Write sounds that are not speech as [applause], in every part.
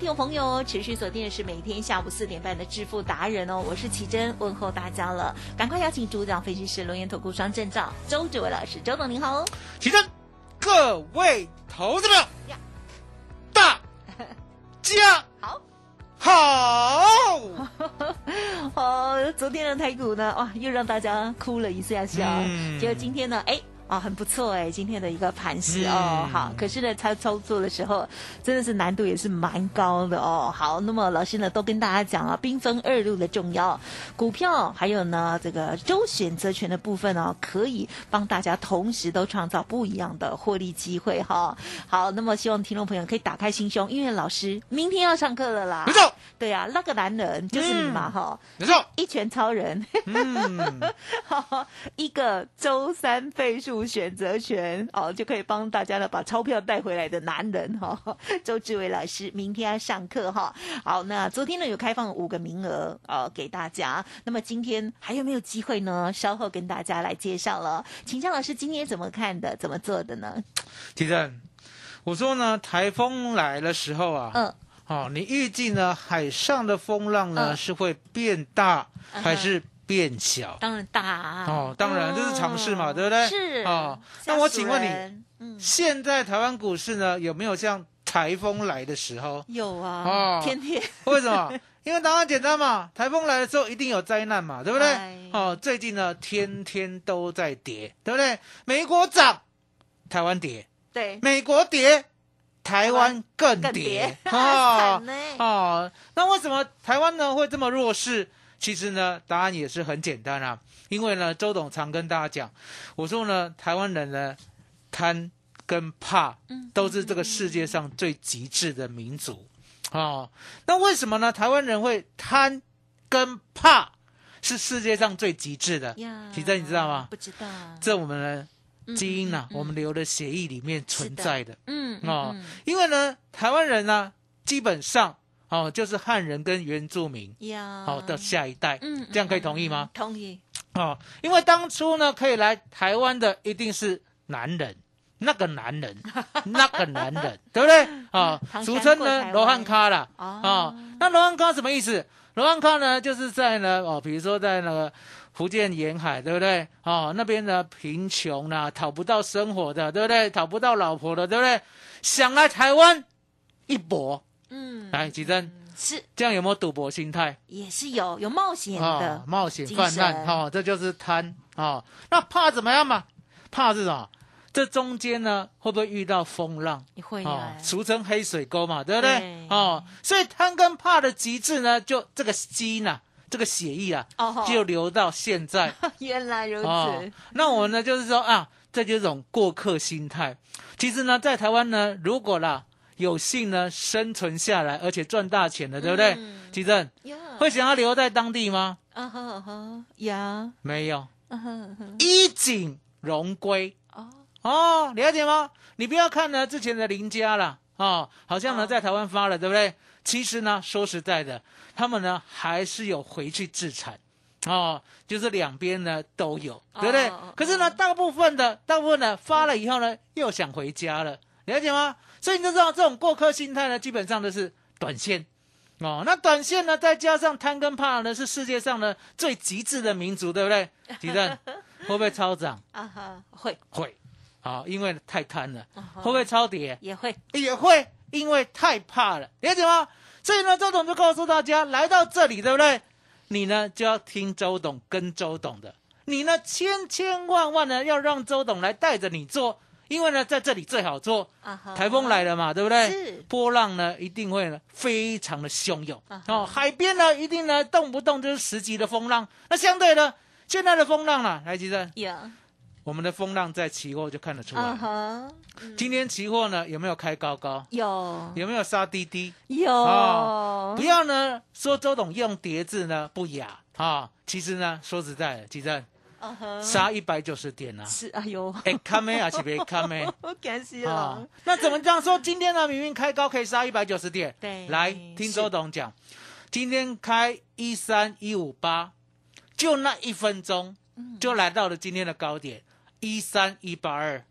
听众朋友持续锁定的是每天下午四点半的致富达人哦，我是奇珍，问候大家了，赶快邀请主讲分析师龙岩投顾双证照周志伟老师，周董您好。哦，奇珍，各位投资者呀，大家 [laughs] 好。好，[laughs] 哦，昨天的台股呢，哇，又让大家哭了一下下，嗯。结果今天呢，哎。啊，很不错哎，今天的一个盘势哦，嗯好，可是呢，他操作的时候真的是难度也是蛮高的哦。好，那么老师呢都跟大家讲了兵分二路的重要，股票还有呢这个周选择权的部分哦，可以帮大家同时都创造不一样的获利机会哈。好，那么希望听众朋友可以打开心胸，因为老师明天要上课了啦。没错，对啊，那个男人就是你嘛哈。没错，[laughs] 一拳超人，嗯，[laughs] 一个周三倍数选择权哦，就可以帮大家呢把钞票带回来的男人哈、周志伟老师明天要上课哈、好，那昨天呢有开放五个名额哦给大家，那么今天还有没有机会呢？稍后跟大家来介绍了。请教老师今天怎么看的？怎么做的呢？奇珍，我说呢，台风来的时候啊，嗯，哦，你预计呢，海上的风浪呢、嗯是会变大还是变小？当然大啊。哦当然这是常事嘛对不对？是。哦那我请问你现在台湾股市呢，有没有像台风来的时候？有啊，哦。天天。为什么？因为答案简单嘛，[laughs] 台风来的时候一定有灾难嘛，对不对？哎？哦，最近呢，天天都在跌，对不对？美国涨，台湾跌；对。美国跌，台湾更更跌。跌，[laughs] 哦哦，那为什么台湾呢会这么弱势？其实呢，答案也是很简单啊，因为呢，周董常跟大家讲，我说呢，台湾人呢贪跟怕嗯都是这个世界上最极致的民族哦。那为什么呢？台湾人会贪跟怕是世界上最极致的？呀其实你知道吗？不知道，这我们的基因呢、嗯嗯嗯我们留的血液里面存在的。嗯哦嗯因为呢，台湾人呢，基本上哦，就是汉人跟原住民呀，好、的下一代，嗯，这样可以同意吗？同意，哦，因为当初呢，可以来台湾的一定是男人，那个男人，[laughs] 那个男人，对不对？啊、俗称呢罗汉咖啦。哦哦，那罗汉咖什么意思？罗汉咖呢，就是在呢哦，比如说在那个福建沿海，对不对？哦，那边呢贫穷啦、讨不到生活的，对不对？讨不到老婆的，对不对？想来台湾一搏，嗯，来吉珍，是这样有没有赌博心态？也是有有冒险哦的，，冒险泛滥精神哦，这就是贪哦。那怕怎么样嘛？怕是什么？这中间呢，会不会遇到风浪？你会哦啊，，俗称黑水沟嘛，对不对？对哦，所以贪跟怕的极致呢，就这个基因啊，这个血液啊，哦就留到现在。[laughs] 原来如哦此，，那我呢，就是说啊，这就是一种过客心态。其实呢，在台湾呢，如果啦有幸呢生存下来，而且赚大钱的，对不对？嗯其正呀，会想要留在当地吗？啊哈啊哈呀，没有，衣锦荣归。哦，哦，了解吗？你不要看呢之前的林家啦，哦，好像呢哦在台湾发了，对不对？其实呢，说实在的，他们呢还是有回去自产，哦，就是两边呢都有，对不对？可是呢，大部分的大部分呢发了以后呢，又想回家了，了解吗？所以你就知道这种过客心态呢，基本上都是短线。哦，那短线呢，再加上贪跟怕呢，是世界上呢最极致的民族，对不对？吉正 [laughs] 会不会超涨？啊哈，会会，啊，因为太贪了，会不会超跌？也会，也会，因为太怕了，了解吗？所以呢，周董就告诉大家，来到这里，对不对？你呢就要听周董跟周董的，你呢千千万万呢要让周董来带着你做，因为呢，在这里最好做。台风来了嘛，对不对？是波浪呢一定会呢非常的汹涌哦，海边呢一定呢动不动就是十级的风浪。那相对呢，现在的风浪呢，来吉正，呀，我们的风浪在期货就看得出来。今天期货呢有没有开高高？有有没有杀低低？有哦不要呢说周董用叠字呢不雅啊、其实呢说实在的，吉正杀一百九十点啊，是哎呦，哎看没啊是没看没？我感谢啊了，，那怎么这样说？今天呢，明明开高可以杀一百九十点，对。来听周董讲，今天开一三一五八，就那一分钟，嗯。就来到了今天的高点。一三一八二，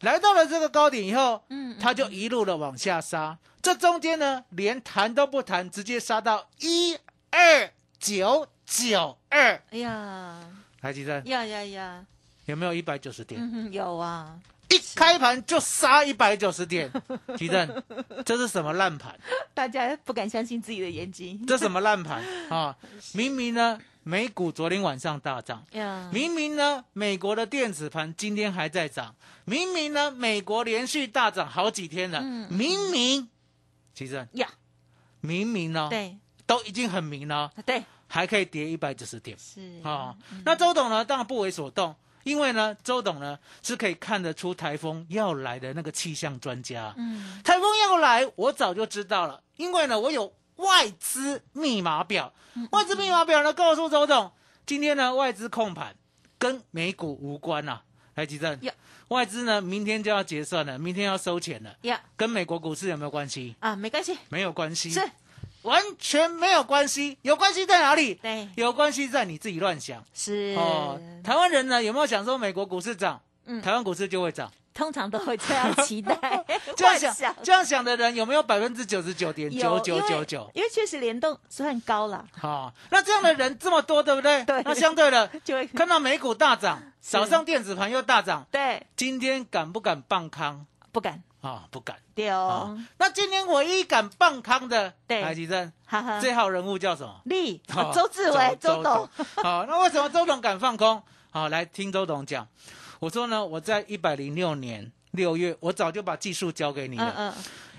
来到了这个高点以后，嗯它就一路的往下杀，这中间呢，连弹都不弹，直接杀到一二九九二，哎呀来，吉正呀呀呀，有没有一百九十点？嗯，有啊，一开盘就杀一百九十点，[laughs] 吉正，这是什么烂盘？大家不敢相信自己的眼睛。这什么烂盘？[laughs] 啊！明明呢，美股昨天晚上大涨，呀，明明呢，美国的电子盘今天还在涨，明明呢，美国连续大涨好几天了，嗯明明，其实呀，明明呢，对。都已经很明了，对还可以跌一百九十点是啊！那周董呢，当然不为所动。因为呢，周董呢是可以看得出台风要来的那个气象专家。嗯台风要来，我早就知道了，因为呢，我有外资密码表。外资密码表呢，告诉周董，今天呢，外资控盘跟美股无关呐、来，吉正呀，外资呢，明天就要结算了，明天要收钱了，呀跟美国股市有没有关系？啊，没关系，没有关系，是完全没有关系。有关系在哪里？对有关系在你自己乱想是哦。台湾人呢，有没有想说美国股市涨，嗯台湾股市就会涨？通常都会这样期待，[laughs] 这样幻想，这样想的人有没有百分之九十九点九九九九？因为确实联动算高了，好，那这样的人这么多，对不对？[laughs] 对那相对的，[laughs] 就会看到美股大涨，早上电子盘又大涨，对今天敢不敢棒康不敢啊？不敢丢，啊。那今天唯一敢放康的，对台积电哈哈，这号人物叫什么？力哦 [laughs] 周志伟周董，好，那为什么周董敢放空？好，来听周董讲。我说呢，我在一百零六年六月，我早就把技术交给你了，嗯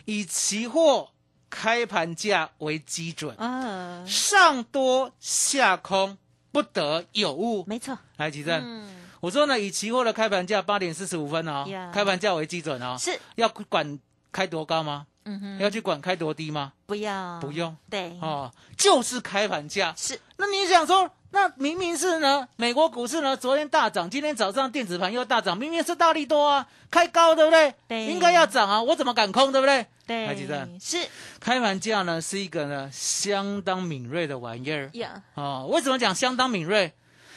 以期货开盘价为基准，嗯嗯，上多下空不得有误。没错，来，吉正，嗯，我说呢，以期货的开盘价八点四十五分哦呀开盘价为基准哦，是，要管开多高吗？嗯哼，要去管开多低吗？不要不，用对，哦，就是开盘价。是那你想说，那明明是呢，美国股市呢昨天大涨，今天早上电子盘又大涨，明明是大力多啊，开高对不对？对应该要涨啊，我怎么敢空对不对？对，还记得，是开盘价呢是一个呢相当敏锐的玩意儿呀，哦。为什么讲相当敏锐？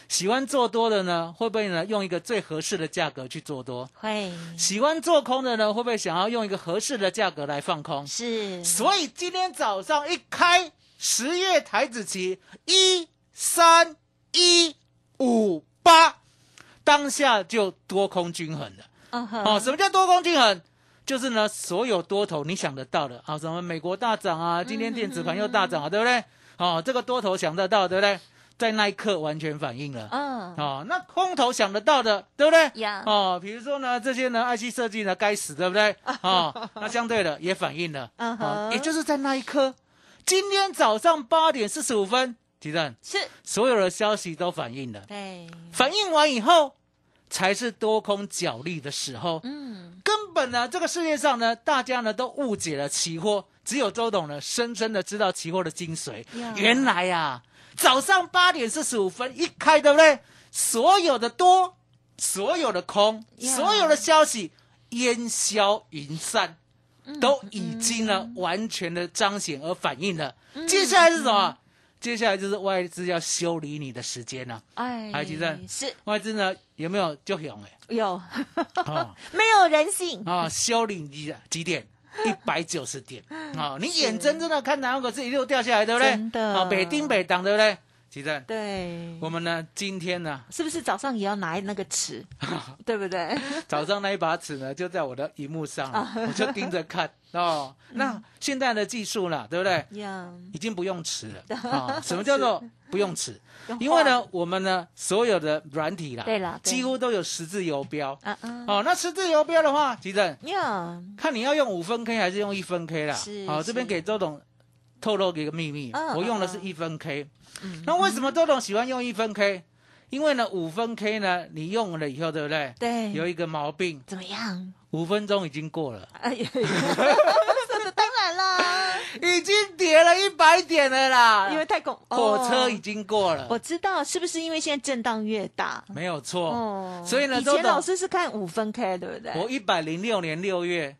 喜欢做多的呢，会不会呢用一个最合适的价格去做多？会喜欢做空的呢，会不会想要用一个合适的价格来放空？是，所以今天早上一开，十月台子期一三一五八，当下就多空均衡了。哦，什么叫多空均衡？就是呢，所有多头你想得到的啊，什么美国大涨啊，今天电子盘又大涨啊，对不对？哦，这个多头想得到，对不对？在那一刻完全反应了。嗯，哦，那空头想得到的，对不对？呀哦，比如说呢，这些呢，IC 设计呢，该死，对不对？哦，[laughs] 那相对的也反应了。嗯哼哦，也就是在那一刻，今天早上八点四十五分，提正是，所有的消息都反应了，对，反应完以后，才是多空角力的时候。嗯，根本呢，这个世界上呢，大家呢都误解了期货，只有周董呢深深的知道期货的精髓。原来呀、早上八点四十五分一开，对不对？所有的多，所有的空，呀所有的消息烟消云散，嗯都已经呢完全的彰显而反映了。接下来是什么？接下来就是外资要修理你的时间了、哎，海基正是外资呢有没有就勇哎？有哦。[laughs] 没有人性？啊，修理几几点？一百九十点啊！你眼睁睁的看台湾股是一路掉下来，对不对？真的啊，北丁北档，对不对？奇正，对，我们呢今天呢是不是早上也要拿那个尺，[laughs] 对不对？早上那一把尺呢就在我的荧幕上了，我就盯着看哦。那现在的技术呢，对不对？呀，已经不用尺了啊！[laughs] 什么叫做不用尺？因为呢，，我们呢所有的软体啦，对啦几乎都有十字游标。嗯嗯，哦，那十字游标的话，急诊呀，看你要用五分 K 还是用一分 K 啦。是好，这边给周董透露一个秘密，嗯我用的是一分 K。嗯那为什么周董喜欢用一分 K？因为呢，五分 K 呢，你用了以后，对不对？对，有一个毛病，怎么样？五分钟已经过了，哎 [laughs] 已经跌了一百点了啦。因为太恐，火车已哦经过了，我知道，是不是因为现在震荡越大？没有错。哦，所以呢以前老师是看五分 K，对不对？我一百零六年六月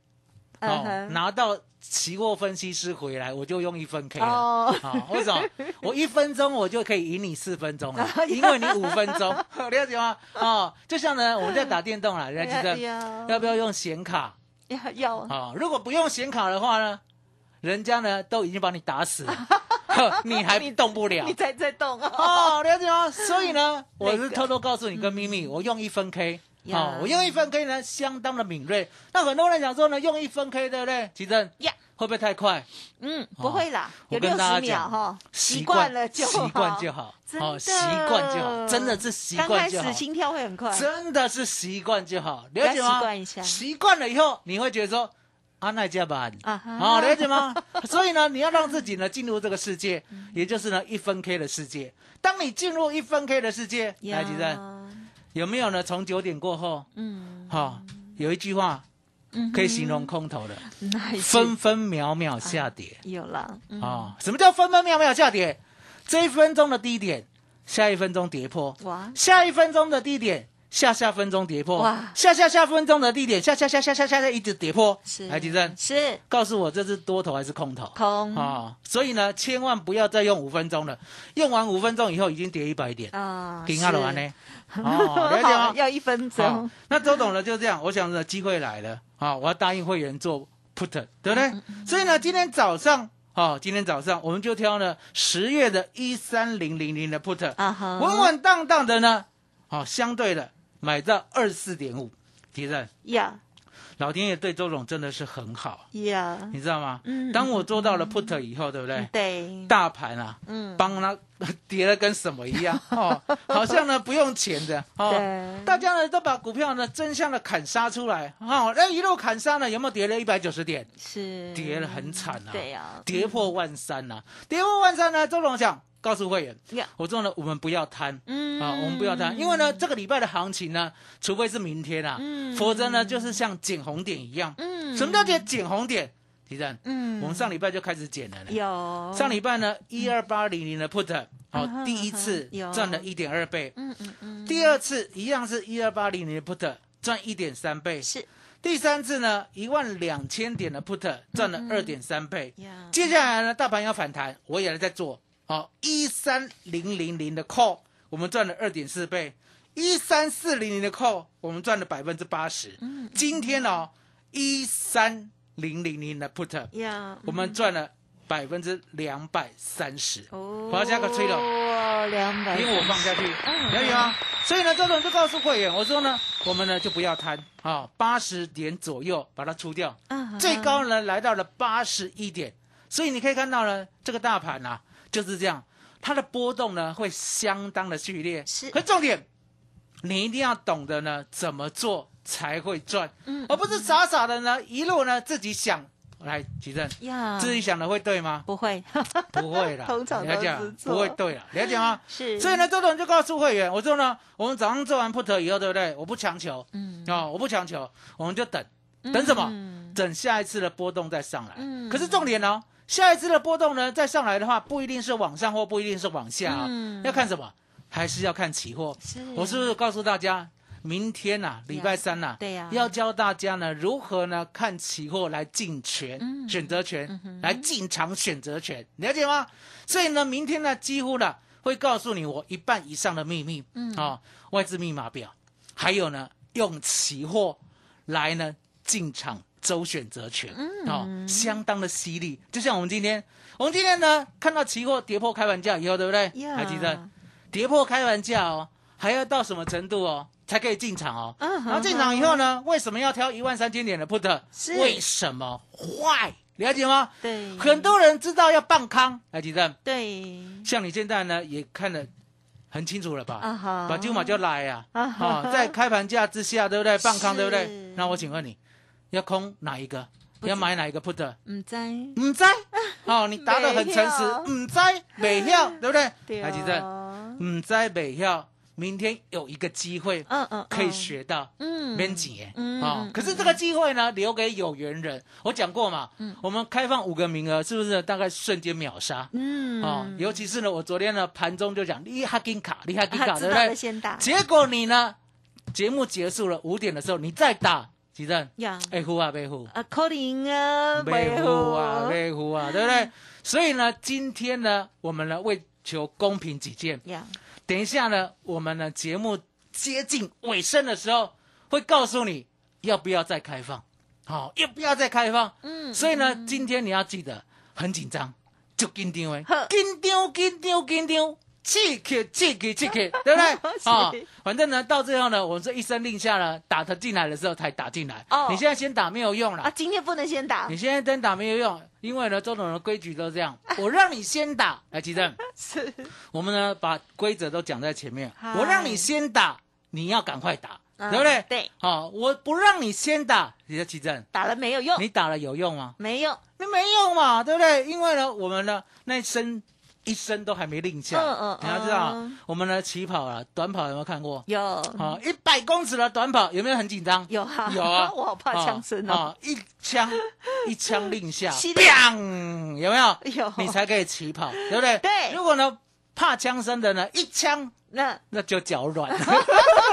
哦嗯哼拿到期货分析师回来，我就用一分 K 了。哦，好，为什么？我一分钟我就可以赢你四分钟了，[laughs] 因为你五分钟，[laughs] 了解吗？哦，就像呢，我们在打电动啦，人家记得要要不要用显卡要要啊？如果不用显卡的话呢，人家呢都已经把你打死了，呵 [laughs] [laughs] 你还动不了你。才在动哦。哦，了解吗？所以呢，[laughs] 我是偷偷告诉你个秘密，我用一分 K。呀哦，我用一分 K 呢，相当的敏锐。那很多人讲说呢，用一分 K 对不对？奇珍呀会不会太快？嗯，不会啦，有六十秒讲哈，习习惯了就好习惯就好。真哦，的习惯就好，真的是习刚惯就好开始。心跳会很快，真的是习惯就好，了解吗？习惯一下习惯了以后，你会觉得说啊，那加班啊哈。哦，了解吗？[laughs] 所以呢，你要让自己呢进入这个世界，也就是呢一分 K 的世界。当你进入一分 K 的世界，来，吉珍有没有呢？从九点过后，嗯，好、有一句话嗯可以形容空头的，分分秒秒下跌。有了，嗯。啊、什么叫分分秒秒下跌？这一分钟的低点，下一分钟跌破，哇，下一分钟的低点，下下分钟跌破，哇下下下分钟的低点，下下下下下下下一直跌破。是来，吉正，是告诉我这是多头还是空头？空啊、所以呢，千万不要再用五分钟了，用完五分钟以后已经跌一百点，啊，停下了完是呢。哦，了解吗？[laughs] 要一分好钟，，那周董呢就这样，我想呢机会来了啊，我要答应会员做 put，对不对？所以呢，今天早上。哦，今天早上我们就挑了十月的一三零零零的 put，啊哈稳稳当当的呢，哦，相对的买到二四点五，提振，呀。老天爷对周总真的是很好，呀，你知道吗？嗯当我做到了 put 以后，对不对？对，大盘啊，嗯，帮他跌了跟什么一样 [laughs] 哦，好像呢不用钱的哦。大家呢都把股票呢真相的砍杀出来，哦，那一路砍杀呢，有没有跌了一百九十点？是。跌了很惨啊，对呀，跌破万三呐、跌破万三呢，周总想告诉会员呀，我说呢，我们不要贪。嗯。啊，我们不要贪，因为呢，这个礼拜的行情呢，除非是明天啊，嗯。否则呢，就是像捡红点一样。嗯，什么叫捡捡红点？提振，嗯，我们上礼拜就开始捡了呢。有。上礼拜呢，一二八零零的 put，第一次有。赚了一点二倍，嗯嗯嗯。第二次一样是一二八零零的 put，赚一点三倍，是。第三次呢，一万两千点的 put 赚了嗯二点三倍。呀，接下来呢，大盘要反弹，我也在做，好一三零零零的 call，我们赚了二点四倍，一三四零零的 call，我们赚了百分之八十。嗯今天哦，一三零零零的 put，呀，我们赚了百分之两百三十。哦，我要加个吹了哇，两百，因为我放下去，嗯了解吗？所以呢，周总就告诉会员，我说呢，我们呢就不要贪啊，八十点左右把它出掉，啊最高呢来到了八十一点，所以你可以看到呢，这个大盘啊就是这样，它的波动呢会相当的剧烈，是可重点，你一定要懂得呢怎么做才会赚，嗯而不是傻傻的呢一路呢自己想来举证，呀，自己想的会对吗？不会，[laughs] 不会啦，[laughs] 通常都了解吗是错不会对了，了解吗？[laughs] 是，所以呢，周董就告诉会员，我说呢，我们早上做完 put 以后，对不对？我不强求，嗯，哦，我不强求，我们就等，等什么？嗯等下一次的波动再上来。嗯可是重点哦，下一次的波动呢再上来的话，不一定是往上或不一定是往下、啊，嗯要看什么？还是要看期货。是我是不是告诉大家，明天呐、礼拜三呐、对呀要教大家呢如何呢看期货来进权、嗯选择权、嗯来进场选择权，了解吗？所以呢，明天呢几乎呢会告诉你我一半以上的秘密，嗯啊、外资密码表，还有呢用期货来呢进场周选择权，嗯哦，相当的犀利。就像我们今天，我们今天呢看到期货跌破开盘价以后，对不对？呀还记得跌破开盘价哦，还要到什么程度哦才可以进场哦？嗯哼然后进场以后呢，为什么要挑一万三千点的 put？是为什么坏？了解吗？对，很多人知道要棒康，还记得？对，像你现在呢也看得很清楚了吧？啊哈把金马就来呀、啊啊，哈在开盘价之下，对不对？棒康，对不对是？那我请问你，要空哪一个？要买哪一个 put？唔知，唔知 [laughs] 哦，你答的很诚实，唔知北票，[laughs] 对不对？对还记得？哦，唔知北票，明天有一个机会嗯嗯，可以嗯，学到。嗯免钱嗯哦嗯，可是这个机会呢，留给有缘人。我讲过嘛，嗯我们开放五个名额，是不是大概瞬间秒杀？嗯哦，尤其是呢，我昨天呢盘中就讲，你哈金卡，你哈金卡，[laughs] 对不对？先打结果你呢，节目结束了五点的时候，你再打，几阵？呀，哎呼啊，被呼，啊，可能啊，被呼啊，没被呼啊，对不对？所以呢，今天呢，我们呢为求公平起见，呀，等一下呢，我们呢节目接近尾声的时候，会告诉你要不要再开放，好、要不要再开放？嗯所以呢，今天你要记得很紧张，就紧张哎呵，紧张紧张紧张，刺激刺激刺激，对不对？是 [laughs] 啊、反正呢，到最后呢，我们这一声令下呢，打他进来的时候才打进来。哦你现在先打没有用了。啊，今天不能先打你，现在真打没有用，因为呢，周董的规矩都这样，[laughs] 我让你先打，来，吉正，[laughs] 是我们呢把规则都讲在前面，嗨我让你先打，你要赶快打，嗯对不对？对，好、我不让你先打，你的吉正，打了没有用，你打了有用吗？没用，那没用嘛，对不对？因为呢，我们呢那一身一身都还没令下，嗯嗯你要知道嗯，我们的起跑啊，短跑有没有看过？有。好，一百公尺的短跑有没有很紧张？有哈，有啊。[laughs] 我好怕枪声哦，哦，一枪 [laughs] 一枪令下，砰，有没有？有。你才可以起跑，对不对？对。如果呢怕枪声的呢，一枪那。那就脚软，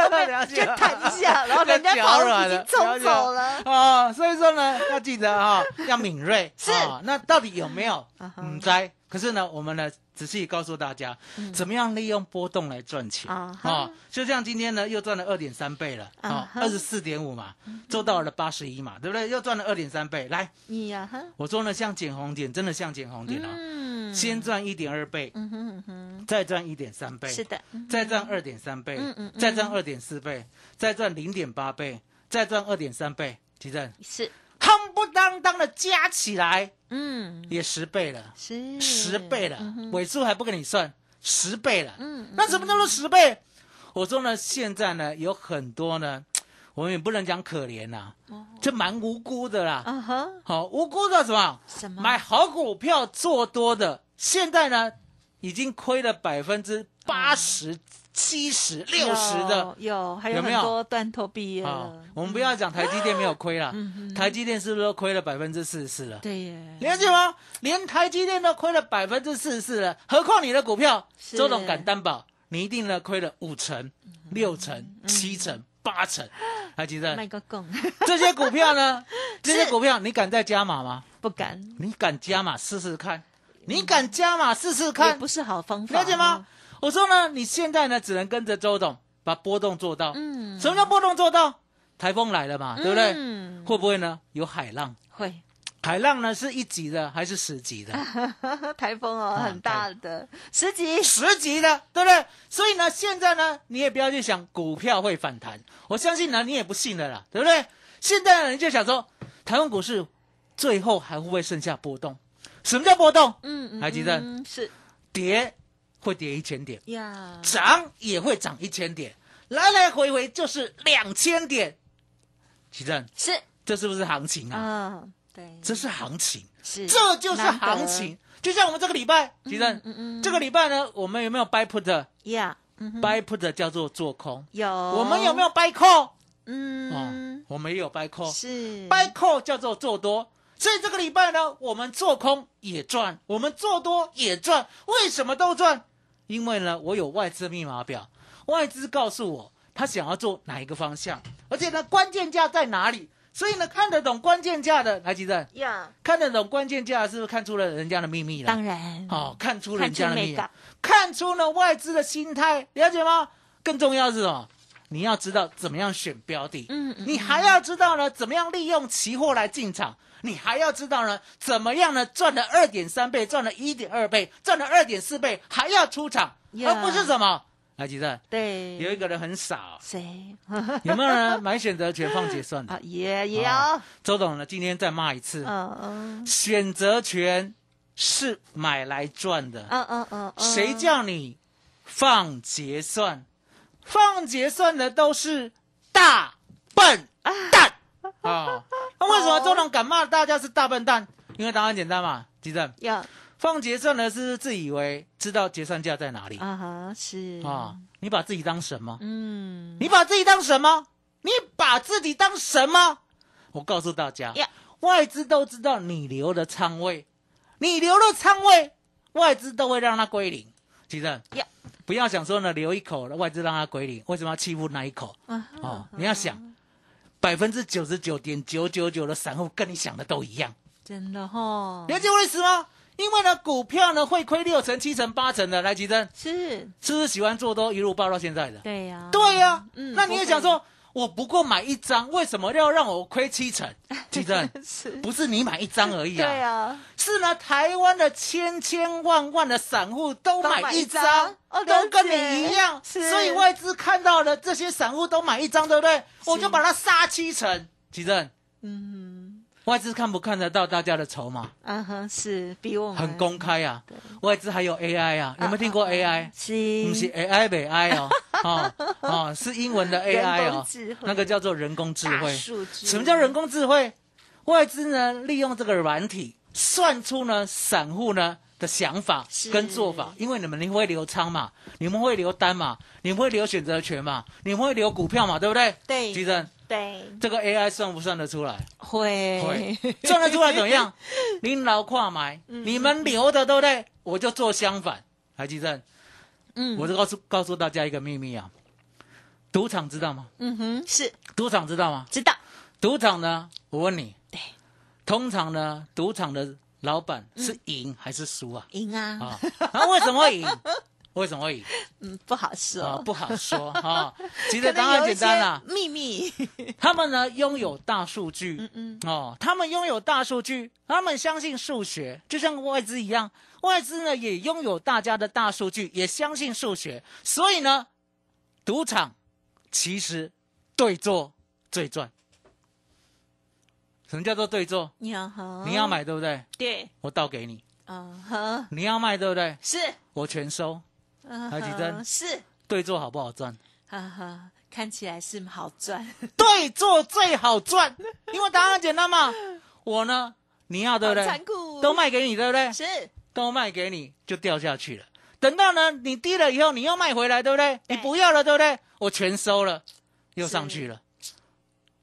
了就弹一下，然后人家就跑已经冲走了，哦，所以说呢，要记得哈、[laughs] 要敏锐。是。哦那到底有没有嗯，灾。可是呢，我们呢仔细告诉大家，怎么样利用波动来赚钱。嗯啊哈。哦，就像今天呢，又赚了二点三倍了，哦啊，二十四点五嘛，做到了八十一嘛，对不对？又赚了二点三倍。来，你呀哈，我说呢，像捡红点，真的像捡红点哦，嗯。先赚一点二倍，嗯哼嗯哼，再赚一点三倍，是的，嗯再赚二点三倍，嗯嗯嗯再赚二点四倍，再赚零点八倍，再赚二点三倍，奇正，是，夯不当当的加起来嗯也十倍了，是十倍了嗯，哼尾数还不跟你算，十倍了。嗯，那什么叫做十倍？我说呢，现在呢有很多呢，我们也不能讲可怜呐，这蛮无辜的啦。啊哈，好，无辜的什么？什么买好股票做多的，现在呢已经亏了百分之八十、七十、六十的有有，还有很多断头毕业。我们不要讲台积电没有亏了，嗯台积电是不是都亏了百分之四十四了？对耶，了解吗？连台积电都亏了百分之四十四了，何况你的股票？周董敢担保，你一定呢亏了五成、六成、七成、八成。台积电卖个供，这些股票呢？[laughs] 这些股票你敢再加码吗？不敢，你敢加码试试看？你敢加码试试也看？不是好方法，了解吗？？我说呢，你现在呢只能跟着周董把波动做到。嗯，什么叫波动做到？台风来了嘛，对不对？嗯，会不会呢？有海浪？会，海浪呢是一级的还是十级的？[laughs] 台风哦，啊很大的，十级，十级的，对不对？所以呢，现在呢，你也不要去想股票会反弹，我相信呢，你也不信了啦，对不对？现在呢，你就想说，台湾股市最后还会不会剩下波动？什么叫波动？嗯嗯，还记得嗯是。跌会跌一千点，呀，涨也会涨一千点，来来回回就是两千点。奇正，是。这是不是行情啊？啊，对，这是行情，是。这就是行情。就像我们这个礼拜，奇正，嗯嗯。这个礼拜呢，我们有没有 buy put？buy 呀，嗯哼。put 叫做做空。有，我们有没有 buy call？嗯。哦，我们也有 buy call。是。buy call 叫做做多，所以这个礼拜呢，我们做空也赚，我们做多也赚。为什么都赚？因为呢，我有外资密码表，外资告诉我他想要做哪一个方向，而且呢，关键价在哪里。所以呢，看得懂关键价的，来记得呀，看得懂关键价，是不是看出了人家的秘密了？当然，哦，看出人家的秘密看出了外资的心态，了解吗？更重要的是什么？你要知道怎么样选标的，嗯嗯你还要知道呢，怎么样利用期货来进场，你还要知道呢，怎么样呢赚了二点三倍，赚了一点二倍，赚了二点四倍，还要出场而不是什么？来，吉正，对，有一个人很傻哦、谁 [laughs] 有没有人买选择权放结算的啊？？也也有，周董呢，今天再骂一次，嗯嗯选择权是买来赚的，嗯嗯嗯，嗯谁叫你放结算？放结算的都是大笨蛋 [laughs] 啊！那为什么周董敢骂大家是大笨蛋？因为答案简单嘛，基正要放结算的是自以为知道结算价在哪里啊哈是啊？你把自己当什么？嗯你把自己当什么？你把自己当什么？我告诉大家呀，外资都知道你留的仓位，你留了仓位，外资都会让它归零。其实呀，不要想说呢，留一口外资让它归零，为什么要欺负那一口？啊哦，你要想，百分之九十九点九九九的散户跟你想的都一样，真的哈了解我的意思吗？因为呢，股票呢会亏六成、七成、八成的。来，吉珍，是，是不是喜欢做多一路爆到现在的？对呀对呀、嗯那你也想说，我不过买一张，为什么要让我亏七成？[laughs] 吉正，不是你买一张而已啊，对啊，是呢，台湾的千千万万的散户都买一张，都一张？哦都跟你一样，是。所以外资看到了这些散户都买一张，对不对？我就把它杀七成。吉正，嗯。外资看不看得到大家的筹码？嗯哼是比我们。很公开啊，外资还有 AI 啊，有没有听过 AI？是。不是 AI 美 I 哦，[laughs] 哦哦，是英文的 AI 哦，那个叫做人工智慧。什么叫人工智慧？外资呢，利用这个软体算出呢散户呢的想法跟做法，因为你们你会留仓嘛，你们会留单嘛，你们会留选择权嘛，你们会留股票嘛，对不对？对吉正，对这个 AI 算不算得出来？会会，算得出来怎么样？[laughs] 您老跨买，你们留的对不对？我就做相反。来，吉正，嗯。我就告诉告诉大家一个秘密啊，赌场知道吗？嗯哼。是。赌场知道吗？知道。赌场呢，我问你，对，通常呢，赌场的老板是赢还是输啊？赢啊。啊，那，为什么会赢？[laughs] 为什么会赢？嗯不好说。啊，不好说 [laughs] 啊。其实答案简单啦，秘密。[laughs] 他们呢拥有大数据，嗯。哦，他们拥有大数据，他们相信数学，就像外资一样，外资呢也拥有大家的大数据，也相信数学，所以呢，赌场其实对做最赚。什么叫做对做？你要好你要买对不对？对我倒给你。啊哈你要卖对不对？是我全收。嗯还有几针哼是对做好不好赚？哈哈看起来是好赚对做最好赚，因为答案简单嘛。我呢，你要对不好残对？酷都卖给你对不对？是都卖给你就掉下去了。等到呢你低了以后，你又卖回来，对不对？对你不要了，对不对？我全收了，又上去了。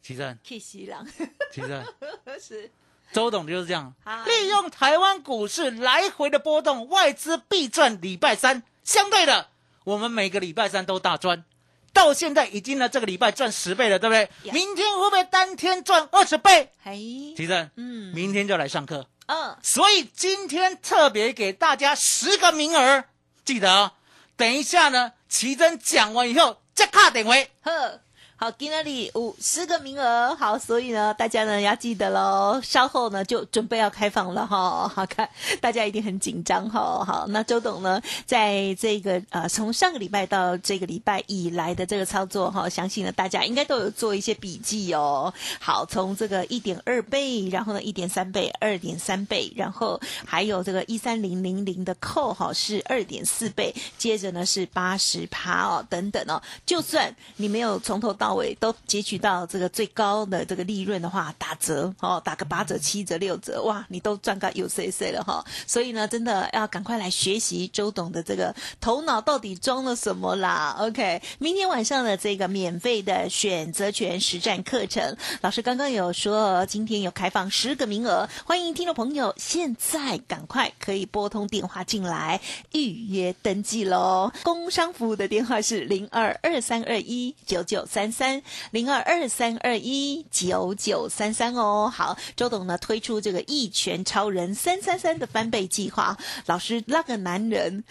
奇正，去西郎奇正，[laughs] [laughs] 是周董就是这样，利用台湾股市来回的波动，外资必赚礼拜三。相对的，我们每个礼拜三都大赚，到现在已经呢这个礼拜赚十倍了，对不对？明天会不会单天赚二十倍？嘿奇正，嗯明天就来上课。嗯所以今天特别给大家十个名额，记得哦。等一下呢，奇珍讲完以后再卡点位。呵。好，今天里五十个名额，好，所以呢，大家呢要记得喽，稍后呢就准备要开放了哈，好看，大家一定很紧张哈。好，那周董呢，在这个呃从上个礼拜到这个礼拜以来的这个操作哈，相信呢大家应该都有做一些笔记哦。好，从这个一点二倍，然后呢一点三倍、二点三倍，然后还有这个一三零零零的扣哈是二点四倍，接着呢是八十趴哦等等哦。就算你没有从头到尾都截取到这个最高的这个利润的话，打折哦，打个八折、七折、六折，哇，你都赚个有 C C 了哈。所以呢，真的要赶快来学习周董的这个头脑到底装了什么啦。OK，明天晚上的这个免费的选择权实战课程，老师刚刚有说今天有开放十个名额，欢迎听众朋友现在赶快可以拨通电话进来预约登记喽。工商服务的电话是零二二三二一九九三三。三零二二三二一九九三三哦。好，周董呢推出这个一拳超人三三三的翻倍计划，老师那个男人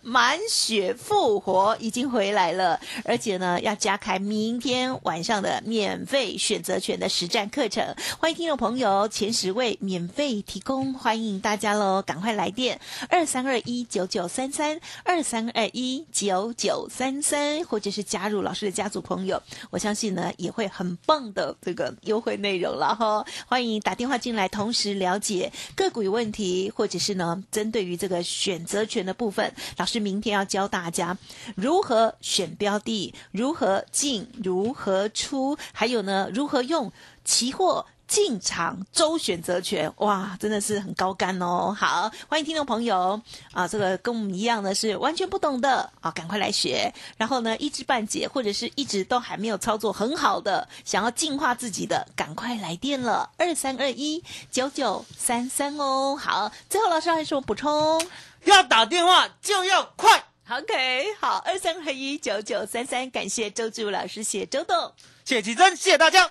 满血复活已经回来了，而且呢要加开明天晚上的免费选择权的实战课程，欢迎听众朋友前十位免费提供，欢迎大家喽，赶快来电二三二一九九三三二三二一九九三三，或者是加入老师的家族朋友，我相信呢也会很棒的这个优惠内容了哈。欢迎打电话进来，同时了解个股有问题，或者是呢针对于这个选择权的部分，老师明天要教大家如何选标的，如何进，如何出，还有呢如何用期货。进场周选择权，哇，真的是很高干哦！好，欢迎听众朋友啊，这个跟我们一样的是完全不懂的啊，赶快来学。然后呢，一知半解或者是一直都还没有操作很好的，想要净化自己的，赶快来电了，二三二一九九三三哦。好，最后老师还有什么补充？要打电话就要快。OK，好，二三二一九九三三，感谢周志武老师，谢谢周董。谢谢奇珍，谢谢大家，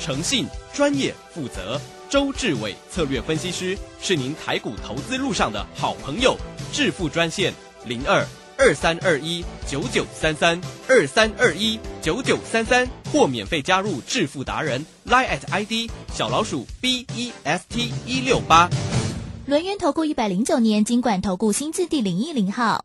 诚信、专业、负责，周志伟策略分析师是您台股投资路上的好朋友。致富专线零二二三二一九九三三二三二一九九三三，或免费加入致富达人 Line at ID 小老鼠 B E S T 一六八。轮源投顾一百零九年金管投顾新字第零一零号。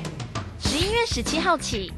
十一月十七号起，